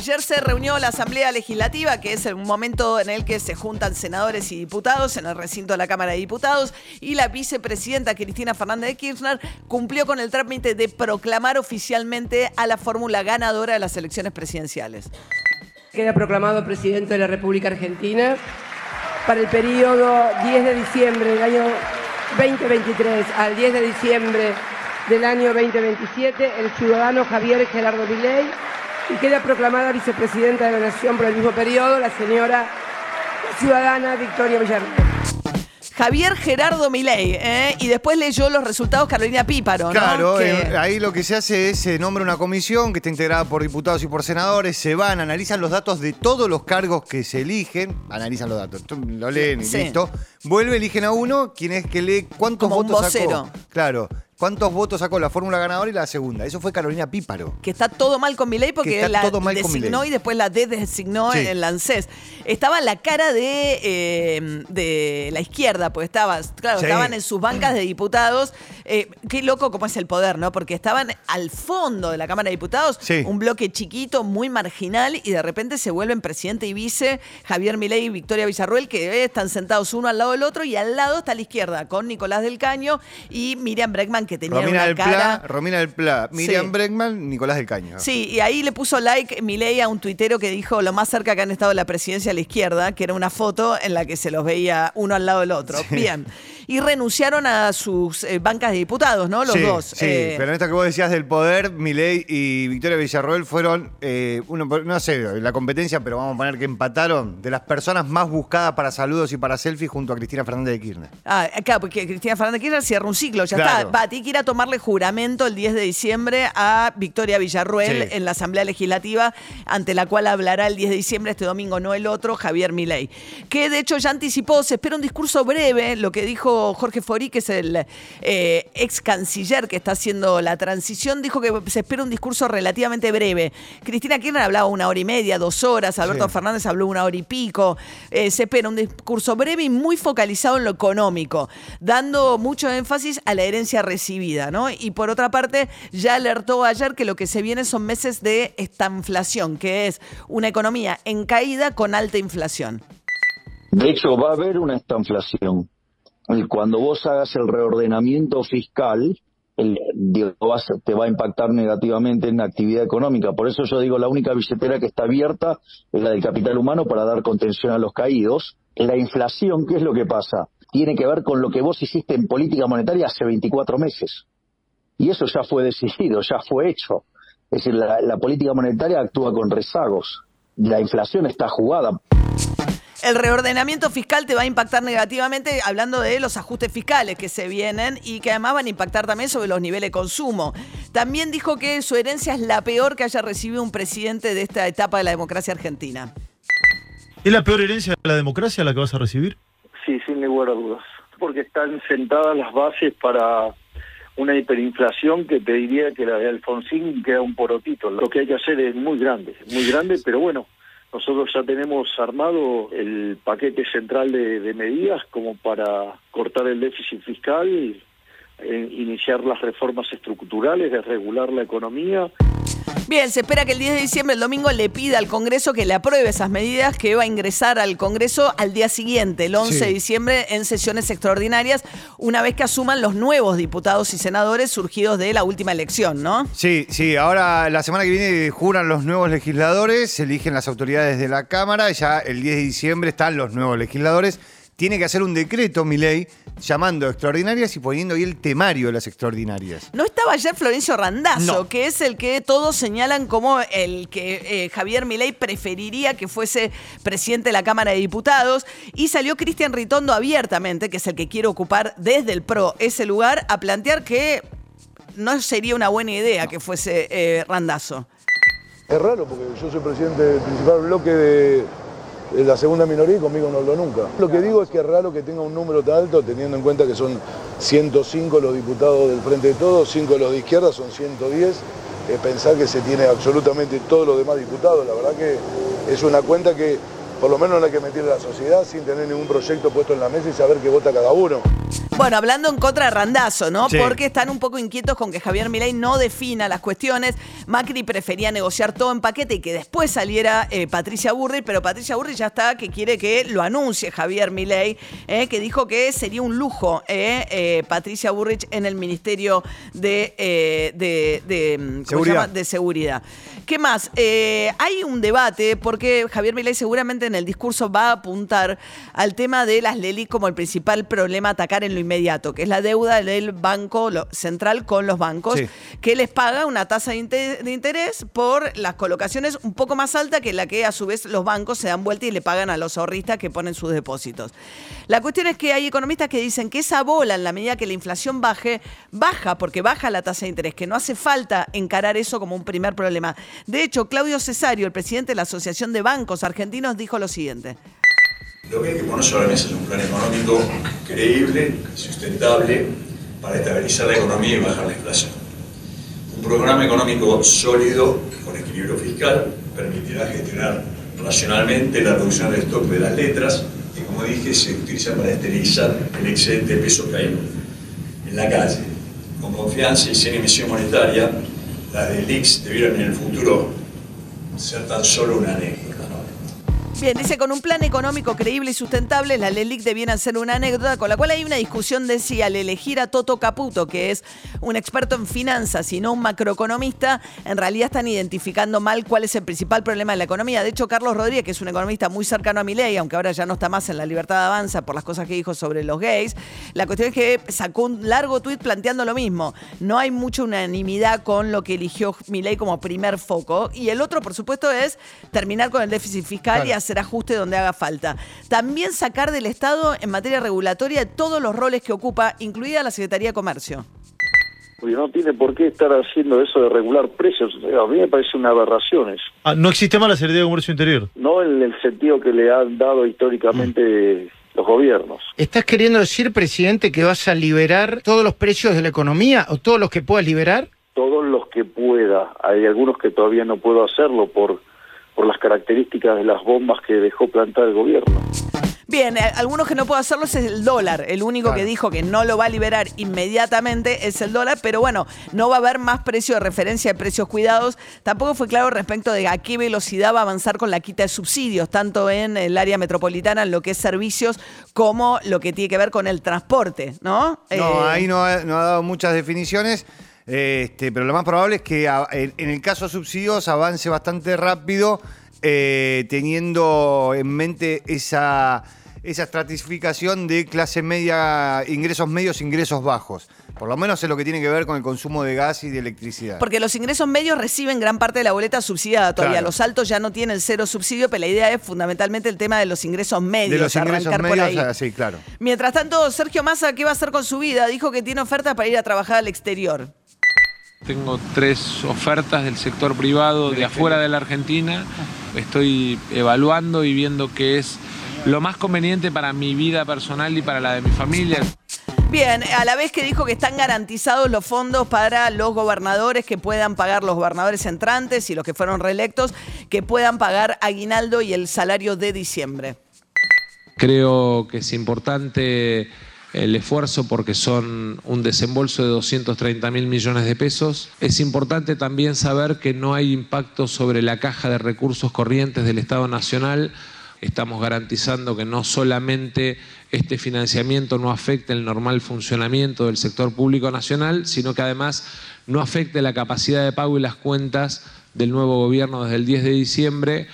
Ayer se reunió la Asamblea Legislativa, que es el momento en el que se juntan senadores y diputados en el recinto de la Cámara de Diputados, y la vicepresidenta Cristina Fernández de Kirchner cumplió con el trámite de proclamar oficialmente a la fórmula ganadora de las elecciones presidenciales. Queda proclamado presidente de la República Argentina para el periodo 10 de diciembre del año 2023 al 10 de diciembre del año 2027 el ciudadano Javier Gerardo Milei y queda proclamada vicepresidenta de la Nación por el mismo periodo la señora ciudadana Victoria Villarreal. Javier Gerardo Milei, ¿eh? y después leyó los resultados Carolina Píparo, ¿no? Claro, Que- eh, ahí lo que se hace es se nombra una comisión que está integrada por diputados y por senadores, se van, analizan los datos de todos los cargos que se eligen, analizan los datos, lo leen y Sí. listo. Vuelve, eligen a uno, quien es que lee cuántos Como un votos vocero. sacó. Claro, cuántos votos sacó la fórmula ganadora y la segunda. Eso fue Carolina Píparo. que está todo mal con Milei Que porque está la todo mal con designó y después la designó Sí. en el ANSES. Estaba la cara de, eh, de la izquierda, pues estaba, claro, Sí. estaban en sus bancas de diputados. Eh, qué loco cómo es el poder, ¿no? Porque estaban al fondo de la Cámara de Diputados, Sí. un bloque chiquito, muy marginal, y de repente se vuelven presidente y vice Javier Milei y Victoria Villarruel, que eh, están sentados uno al lado del otro, y al lado está la izquierda, con Nicolás del Caño y Miriam Bregman, que tenía Romina una del cara... Pla, Romina del Pla, Miriam Sí. Bregman, Nicolás del Caño. Sí, y ahí le puso like Milei a un tuitero que dijo lo más cerca que han estado de la presidencia a la izquierda, que era una foto en la que se los veía uno al lado del otro. Bien. Y renunciaron a sus eh, bancas de diputados, ¿no? Los sí, dos. Sí, Eh, pero en esto que vos decías del poder, Milei y Victoria Villarroel fueron, eh, uno, no sé, la competencia, pero vamos a poner que empataron de las personas más buscadas para saludos y para selfies junto a Cristina Fernández de Kirchner. Ah, claro, porque Cristina Fernández Kirchner cierra un ciclo, ya Claro. está. Va, tiene que ir a tomarle juramento el 10 de diciembre a Victoria Villarruel Sí. en la Asamblea Legislativa, ante la cual hablará el 10 de diciembre, este domingo, no el otro, Javier Milei. Que de hecho ya anticipó, se espera un discurso breve, lo que dijo Jorge Forí, que es el eh, ex canciller que está haciendo la transición, dijo que se espera un discurso relativamente breve. Cristina Kirchner hablaba una hora y media, dos horas, Alberto Sí. Fernández habló una hora y pico. Eh, se espera un discurso breve y muy focalizado en lo económico, dando mucho énfasis a la herencia recibida, ¿no? Y por otra parte, ya alertó ayer que lo que se viene son meses de estanflación, que es una economía en caída con alta inflación. De hecho, va a haber una estanflación. Cuando vos hagas el reordenamiento fiscal, te va a impactar negativamente en la actividad económica. Por eso yo digo, la única billetera que está abierta es la del capital humano para dar contención a los caídos. La inflación, ¿qué es lo que pasa? Tiene que ver con lo que vos hiciste en política monetaria hace 24 meses. Y eso ya fue decidido, ya fue hecho. Es decir, la, la política monetaria actúa con rezagos. La inflación está jugada. El reordenamiento fiscal te va a impactar negativamente, hablando de los ajustes fiscales que se vienen y que además van a impactar también sobre los niveles de consumo. También dijo que su herencia es la peor que haya recibido un presidente de esta etapa de la democracia argentina. ¿Es la peor herencia de la democracia la que vas a recibir? Sí, sin lugar a dudas. Porque están sentadas las bases para una hiperinflación que te diría que la de Alfonsín queda un porotito. Lo que hay que hacer es muy grande, muy grande, pero bueno, nosotros ya tenemos armado el paquete central de, de medidas como para cortar el déficit fiscal, eh, iniciar las reformas estructurales, desregular la economía. Bien, se espera que el 10 de diciembre, el domingo, le pida al Congreso que le apruebe esas medidas que va a ingresar al Congreso al día siguiente, el 11 de diciembre, en sesiones extraordinarias, una vez que asuman los nuevos diputados y senadores surgidos de la última elección, ¿no? Sí, sí, ahora la semana que viene juran los nuevos legisladores, se eligen las autoridades de la Cámara, ya el 10 de diciembre están los nuevos legisladores. Tiene que hacer un decreto, mi ley, llamando a extraordinarias y poniendo ahí el temario de las extraordinarias. No estaba ayer Florencio Randazzo, No. que es el que todos señalan como el que eh, Javier Milei preferiría que fuese presidente de la Cámara de Diputados. Y salió Cristian Ritondo abiertamente, que es el que quiere ocupar desde el PRO ese lugar, a plantear que no sería una buena idea que fuese eh, Randazzo. Es raro porque yo soy presidente del principal bloque de, la segunda minoría y conmigo no habló nunca. Lo que digo es que es raro que tenga un número tan alto, teniendo en cuenta que son 105 los diputados del Frente de Todos, 5 los de izquierda, son 110. Eh, pensar que se tiene absolutamente todos los demás diputados, la verdad que es una cuenta que por lo menos no hay que meterle a la sociedad sin tener ningún proyecto puesto en la mesa y saber qué vota cada uno. Bueno, hablando en contra de Randazo, ¿no? Sí. Porque están un poco inquietos con que Javier Milei no defina las cuestiones. Macri prefería negociar todo en paquete y que después saliera eh, Patricia Burri, pero Patricia Burri ya está que quiere que lo anuncie Javier Milei, eh, que dijo que sería un lujo eh, eh, Patricia Burrich en el Ministerio de, eh, de, de, ¿cómo se Seguridad. llama? de Seguridad. ¿Qué más? Eh, hay un debate porque Javier Milei seguramente en el discurso va a apuntar al tema de las LELI como el principal problema a atacar en lo inmediato, que es la deuda del Banco Central con los bancos, Sí. que les paga una tasa de interés por las colocaciones un poco más alta que la que a su vez los bancos se dan vuelta y le pagan a los ahorristas que ponen sus depósitos. La cuestión es que hay economistas que dicen que esa bola, en la medida que la inflación baje, baja porque baja la tasa de interés, que no hace falta encarar eso como un primer problema. De hecho, Claudio Cesario, el presidente de la Asociación de Bancos Argentinos, dijo lo siguiente. Lo que hay que poner sobre la mesa es un plan económico creíble, sustentable, para estabilizar la economía y bajar la inflación. Un programa económico sólido, con equilibrio fiscal, permitirá gestionar racionalmente la reducción del stock de las letras, que como dije se utiliza para esterilizar el excedente de peso hay en la calle. Con confianza y sin emisión monetaria, las del IX debieran en el futuro ser tan solo una anécdota. Bien, dice, con un plan económico creíble y sustentable, las LELIC debieran ser una anécdota, con la cual hay una discusión de si al elegir a Toto Caputo, que es un experto en finanzas y no un macroeconomista, en realidad están identificando mal cuál es el principal problema de la economía. De hecho, Carlos Rodríguez, que es un economista muy cercano a mi ley, aunque ahora ya no está más en la libertad de avanza por las cosas que dijo sobre los gays, la cuestión es que sacó un largo tuit planteando lo mismo. No hay mucha unanimidad con lo que eligió Milei como primer foco. Y el otro, por supuesto, es terminar con el déficit fiscal y Claro. Hacer ajuste donde haga falta. También sacar del Estado en materia regulatoria todos los roles que ocupa, incluida la Secretaría de Comercio. Porque no tiene por qué estar haciendo eso de regular precios. A mí me parece una aberración eso. Ah, no existe más la Secretaría de Comercio Interior. No en el sentido que le han dado históricamente los gobiernos. ¿Estás queriendo decir, presidente, que vas a liberar todos los precios de la economía o todos los que puedas liberar? Todos los que pueda. Hay algunos que todavía no puedo hacerlo por, por las características de las bombas que dejó plantar el gobierno. Bien, eh, algunos que no puedo hacerlo es el dólar. El único que dijo que no lo va a liberar inmediatamente es el dólar, pero bueno, no va a haber más precio de referencia de precios cuidados. Tampoco fue claro respecto de a qué velocidad va a avanzar con la quita de subsidios, tanto en el área metropolitana, en lo que es servicios, como lo que tiene que ver con el transporte, ¿no? No, Eh, ahí no ha, no ha dado muchas definiciones, este, pero lo más probable es que a- en, en el caso de subsidios avance bastante rápido, eh, teniendo en mente esa, esa estratificación de clase media, ingresos medios, ingresos bajos. Por lo menos es lo que tiene que ver con el consumo de gas y de electricidad. Porque los ingresos medios reciben gran parte de la boleta subsidiada todavía. Claro. Los altos ya no tienen cero subsidio, pero la idea es fundamentalmente el tema de los ingresos medios. de los ingresos medios, ah, sí, claro. Mientras tanto, Sergio Massa, ¿qué va a hacer con su vida? Dijo que tiene ofertas para ir a trabajar al exterior. Tengo tres ofertas del sector privado de afuera de la Argentina. Estoy evaluando y viendo qué es lo más conveniente para mi vida personal y para la de mi familia. Bien, a la vez que dijo que están garantizados los fondos para los gobernadores que puedan pagar los gobernadores entrantes y los que fueron reelectos, que puedan pagar aguinaldo y el salario de diciembre. Creo que es importante el esfuerzo porque son un desembolso de 230 mil millones de pesos. Es importante también saber que no hay impacto sobre la caja de recursos corrientes del Estado Nacional. Estamos garantizando que no solamente este financiamiento no afecte el normal funcionamiento del sector público nacional, sino que además no afecte la capacidad de pago y las cuentas del nuevo gobierno desde el 10 de diciembre.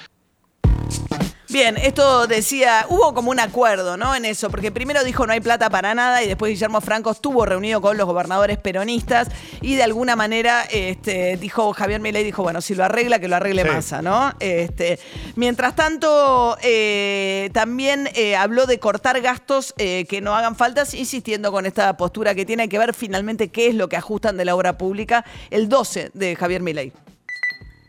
Bien, esto decía, hubo como un acuerdo, ¿no? En eso, porque primero dijo no hay plata para nada y después Guillermo Franco estuvo reunido con los gobernadores peronistas y de alguna manera este, dijo, Javier Milei dijo, bueno, si lo arregla, que lo arregle Sí. Massa, ¿no? Este, mientras tanto, eh, también eh, habló de cortar gastos eh, que no hagan faltas, insistiendo con esta postura que tiene que ver finalmente qué es lo que ajustan de la obra pública el 12 de Javier Milei.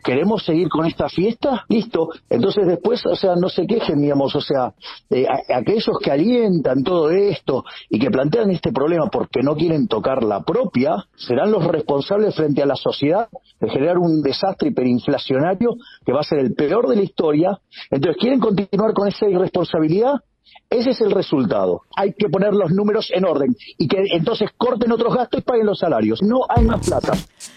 ¿Queremos seguir con esta fiesta? Listo. Entonces después, o sea, no se quejen, digamos, o sea, eh, aquellos que alientan todo esto y que plantean este problema porque no quieren tocar la propia, serán los responsables frente a la sociedad de generar un desastre hiperinflacionario que va a ser el peor de la historia. Entonces, ¿quieren continuar con esa irresponsabilidad? Ese es el resultado. Hay que poner los números en orden y que entonces corten otros gastos y paguen los salarios. No hay más plata.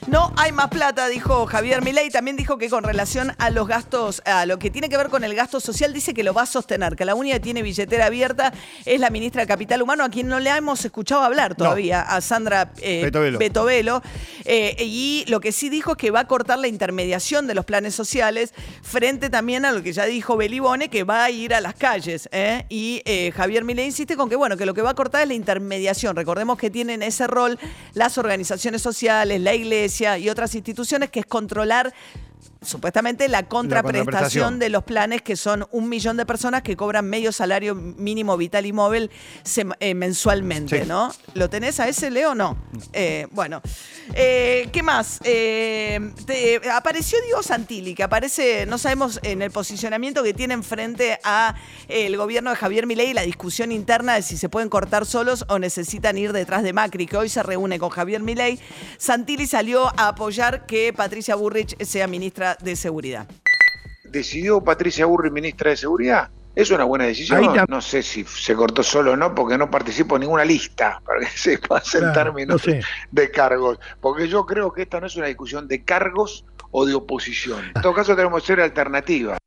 No hay más plata, dijo Javier Milei. También dijo que con relación a los gastos, a lo que tiene que ver con el gasto social, dice que lo va a sostener, que la única que tiene billetera abierta es la ministra de Capital Humano, a quien no le hemos escuchado hablar todavía, a Sandra eh, Betovelo. Betovelo. Eh, y lo que sí dijo es que va a cortar la intermediación de los planes sociales, frente también a lo que ya dijo Belibone, que va a ir a las calles. ¿eh? Y eh, Javier Milei insiste con que, bueno, que lo que va a cortar es la intermediación. Recordemos que tienen ese rol las organizaciones sociales, la iglesia y otras instituciones, que es controlar supuestamente la contraprestación contraprestación. de los planes que son un millón de personas que cobran medio salario mínimo vital y móvil eh, mensualmente, Sí. ¿no? ¿Lo tenés a ese, Leo? No. Eh, bueno, Eh, ¿qué más? Te- apareció Diego Santilli, que aparece, no sabemos en el posicionamiento que tienen frente a el gobierno de Javier Milei y la discusión interna de si se pueden cortar solos o necesitan ir detrás de Macri, que hoy se reúne con Javier Milei. Santilli salió a apoyar que Patricia Burrich sea ministra de Seguridad. decidió Patricia Burri, ministra de Seguridad. Es una buena decisión. No sé si se cortó solo o no, porque no participo en ninguna lista, para que se pasen Claro, términos no sé. de cargos. Porque yo creo que esta no es una discusión de cargos o de oposición. En todo caso, tenemos que ser alternativa.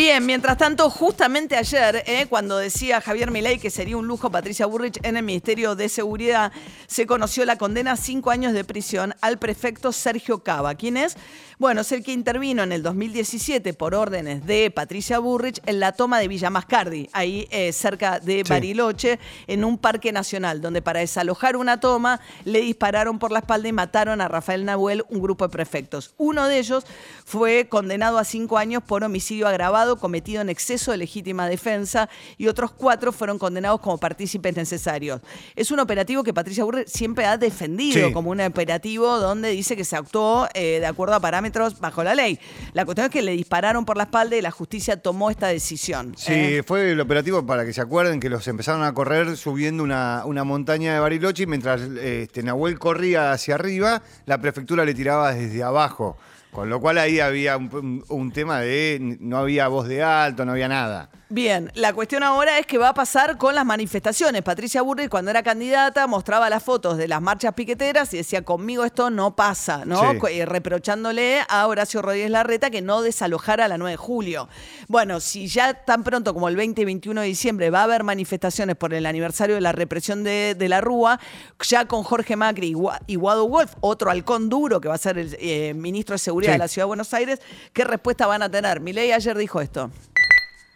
Bien, mientras tanto, justamente ayer, eh, cuando decía Javier Milei que sería un lujo Patricia Burrich en el Ministerio de Seguridad, se conoció la condena a cinco años de prisión al prefecto Sergio Cava. ¿Quién es? Bueno, es el que intervino en el 2017 por órdenes de Patricia Burrich en la toma de Villa Mascardi, ahí eh, cerca de Sí. Bariloche, en un parque nacional, donde para desalojar una toma le dispararon por la espalda y mataron a Rafael Nahuel, un grupo de prefectos. Uno de ellos fue condenado a cinco años por homicidio agravado cometido en exceso de legítima defensa y otros cuatro fueron condenados como partícipes necesarios. Es un operativo que Patricia Burrich siempre ha defendido Sí. como un operativo donde dice que se actuó eh, de acuerdo a parámetros bajo la ley. La cuestión es que le dispararon por la espalda y la justicia tomó esta decisión. Sí, ¿eh? fue el operativo para que se acuerden que los empezaron a correr subiendo una, una montaña de Bariloche y mientras este, Nahuel corría hacia arriba, la prefectura le tiraba desde abajo. Con lo cual ahí había un, tema de no había voz de alto, no había nada. Bien, la cuestión ahora es qué va a pasar con las manifestaciones. Patricia Burrich, cuando era candidata, mostraba las fotos de las marchas piqueteras y decía, conmigo esto no pasa, ¿no? Sí. Eh, reprochándole a Horacio Rodríguez Larreta que no desalojara la 9 de julio. Bueno, si ya tan pronto como el 20 y 21 de diciembre va a haber manifestaciones por el aniversario de la represión de, de la Rúa, ya con Jorge Macri y Gua- y Guado Wolf, otro halcón duro que va a ser el eh, ministro de Seguridad Sí. de la Ciudad de Buenos Aires, ¿qué respuesta van a tener? Milei ayer dijo esto.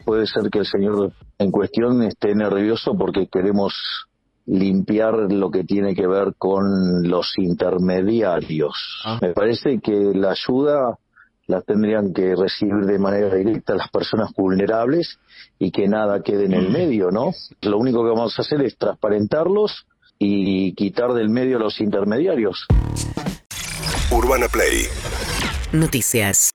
Puede ser que el señor en cuestión esté nervioso porque queremos limpiar lo que tiene que ver con los intermediarios. Me parece que la ayuda la tendrían que recibir de manera directa las personas vulnerables y que nada quede en el medio, ¿no? Lo único que vamos a hacer es transparentarlos y quitar del medio a los intermediarios. Urbana Play Noticias.